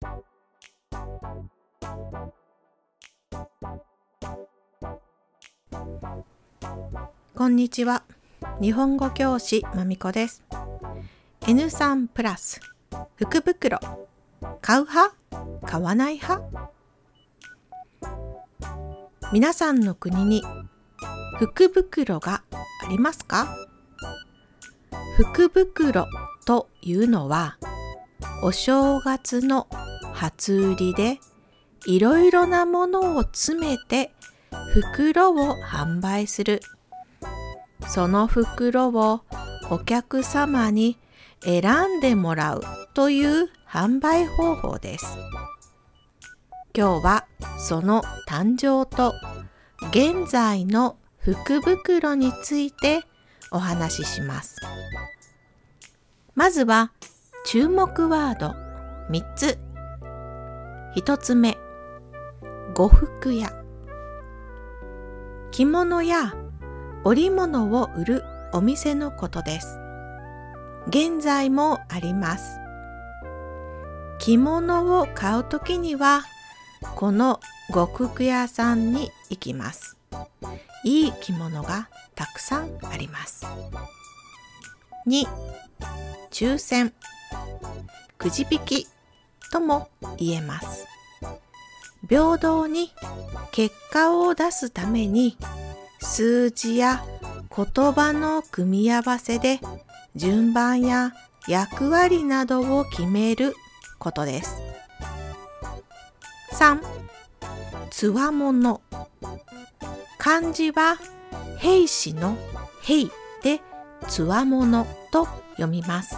こんにちは。日本語教師まみこです。N3 プラス。福袋。買う派？買わない派？皆さんの国に福袋がありますか？福袋というのはお正月の初売りでいろいろなものを詰めて袋を販売するその袋をお客様に選んでもらうという販売方法です。今日はその誕生と現在の福袋についてお話しします。まずは注目ワード3つ。1つ目、呉服屋。着物や織物を売るお店のことです。現在もあります。着物を買うときには、この呉服屋さんに行きます。いい着物がたくさんあります。2、抽選、くじ引きとも言えます。平等に結果を出すために数字や言葉の組み合わせで順番や役割などを決めることです。3. つわもの漢字は兵士の兵でつわものと読みます。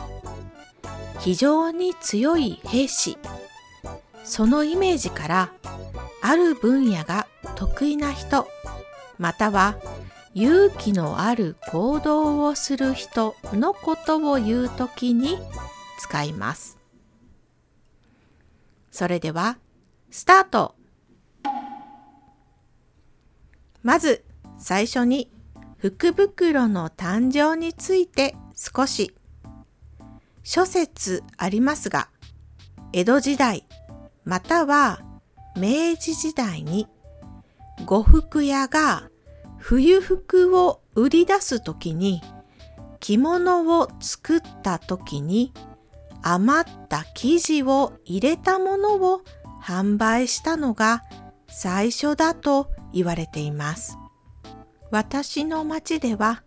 非常に強い兵士そのイメージからある分野が得意な人または勇気のある行動をする人のことを言うときに使います。それでは、スタートまず最初に福袋の誕生について少し諸説ありますが江戸時代または明治時代に呉服屋が冬服を売り出すときに着物を作ったときに余った生地を入れたものを販売したのが最初だと言われています。私の町では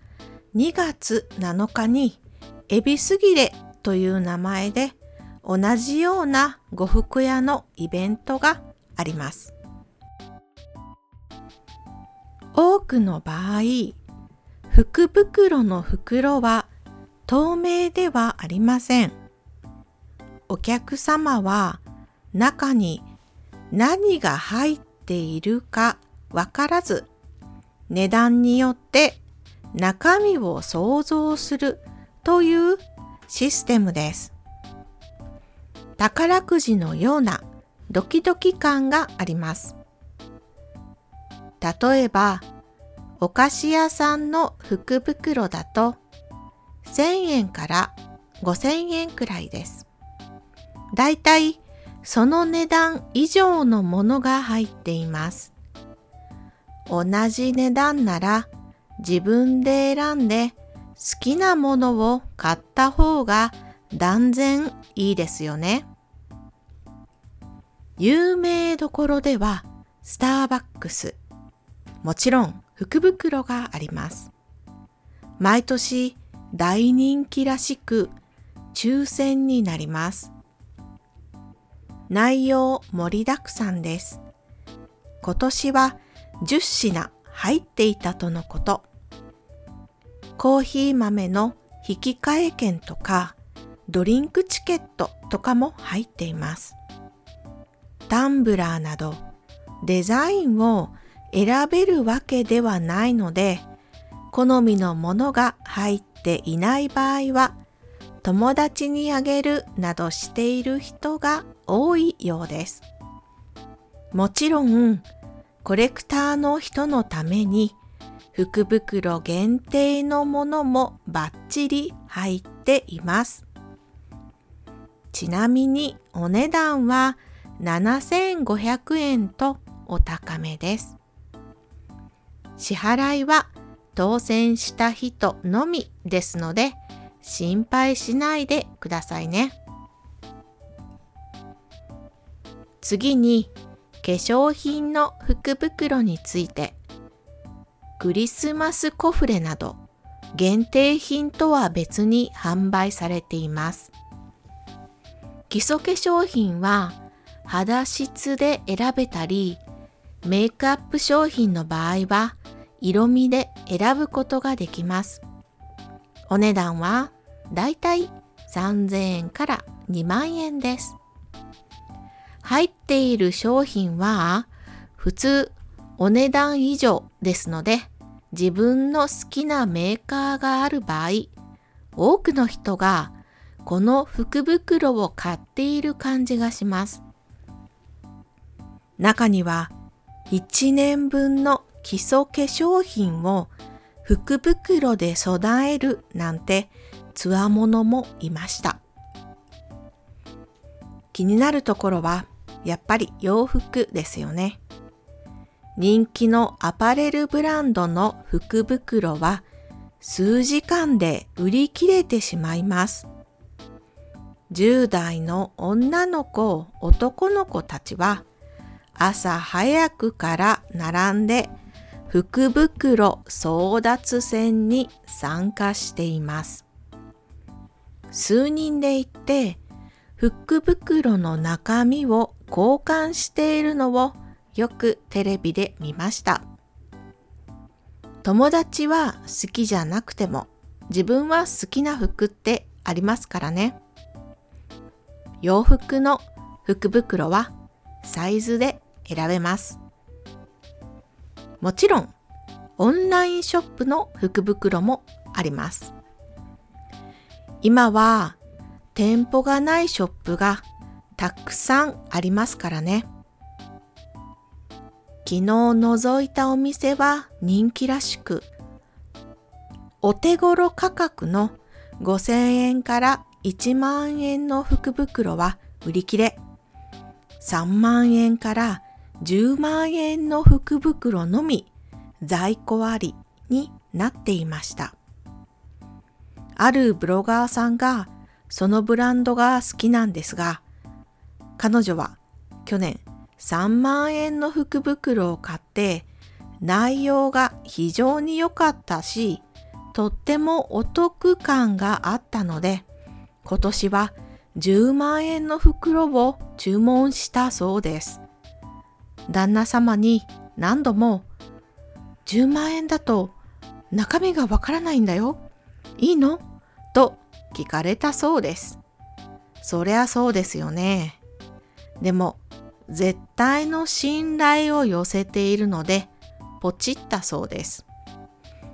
2月7日にエビスギレという名前で同じような呉服屋のイベントがあります。多くの場合、福袋の袋は透明ではありません。お客様は中に何が入っているかわからず、値段によって中身を想像するというシステムです。宝くじのようなドキドキ感があります。例えば、お菓子屋さんの福袋だと1000円から5000円くらいです。だいたいその値段以上のものが入っています。同じ値段なら自分で選んで好きなものを買った方が断然いいですよね。有名どころではスターバックス、もちろん福袋があります。毎年大人気らしく抽選になります。内容盛りだくさんです。今年は10品入っていたとのこと。コーヒー豆の引き換え券とかドリンクチケットとかも入っています。タンブラーなどデザインを選べるわけではないので好みのものが入っていない場合は友達にあげるなどしている人が多いようです。もちろんコレクターの人のために福袋限定のものもバッチリ入っています。ちなみにお値段は7500円とお高めです。支払いは当選した人のみですので心配しないでくださいね。次に化粧品の福袋についてクリスマスコフレなど限定品とは別に販売されています。基礎化粧品は肌質で選べたりメイクアップ商品の場合は色味で選ぶことができます。お値段はだいたい3000円から2万円です。入っている商品は普通お値段以上ですので自分の好きなメーカーがある場合多くの人がこの福袋を買っている感じがします。中には1年分の基礎化粧品を福袋で備えるなんてつわものもいました。気になるところはやっぱり洋服ですよね。人気のアパレルブランドの福袋は数時間で売り切れてしまいます。10代の女の子、男の子たちは朝早くから並んで福袋争奪戦に参加しています。数人で行って福袋の中身を交換しているのをよくテレビで見ました。友達は好きじゃなくても自分は好きな服ってありますからね。洋服の福袋はサイズで選べます。もちろんオンラインショップの福袋もあります。今は店舗がないショップがたくさんありますからね。昨日覗いたお店は人気らしく、お手頃価格の5000円から1万円の福袋は売り切れ、3万円から10万円の福袋のみ在庫ありになっていました。あるブロガーさんがそのブランドが好きなんですが、彼女は去年3万円の福袋を買って内容が非常に良かったし、とってもお得感があったので、今年は10万円の袋を注文したそうです。旦那様に何度も10万円だと中身がわからないんだよ。いいの？と聞かれたそうです。そりゃそうですよね。でも絶対の信頼を寄せているのでポチったそうです。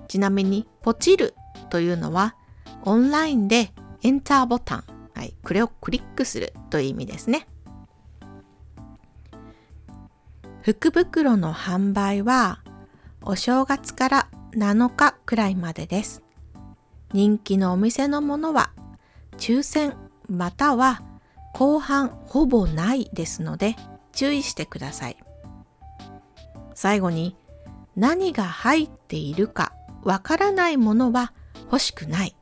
ちなみにポチるというのはオンラインでエンターボタン、はい、これをクリックするという意味ですね。福袋の販売はお正月から7日くらいまでです。人気のお店のものは抽選または後半ほぼないですので注意してください。最後に何が入っているかわからないものは欲しくない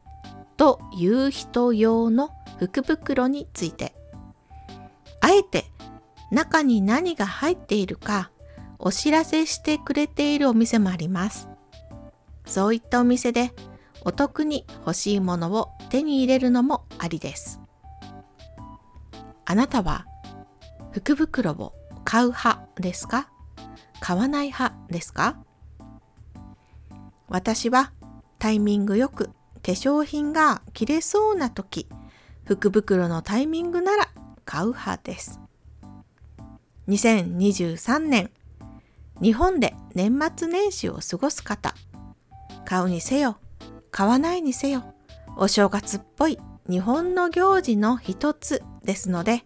という人用の福袋についてあえて中に何が入っているかお知らせしてくれているお店もあります。そういったお店でお得に欲しいものを手に入れるのもありです。あなたは福袋を買う派ですか？買わない派ですか？私はタイミングよく化粧品が切れそうな時福袋のタイミングなら買う派です。2023年日本で年末年始を過ごす方買うにせよ買わないにせよお正月っぽい日本の行事の一つですので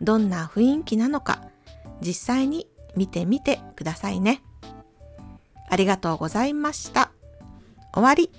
どんな雰囲気なのか実際に見てみてくださいね。ありがとうございました。終わり。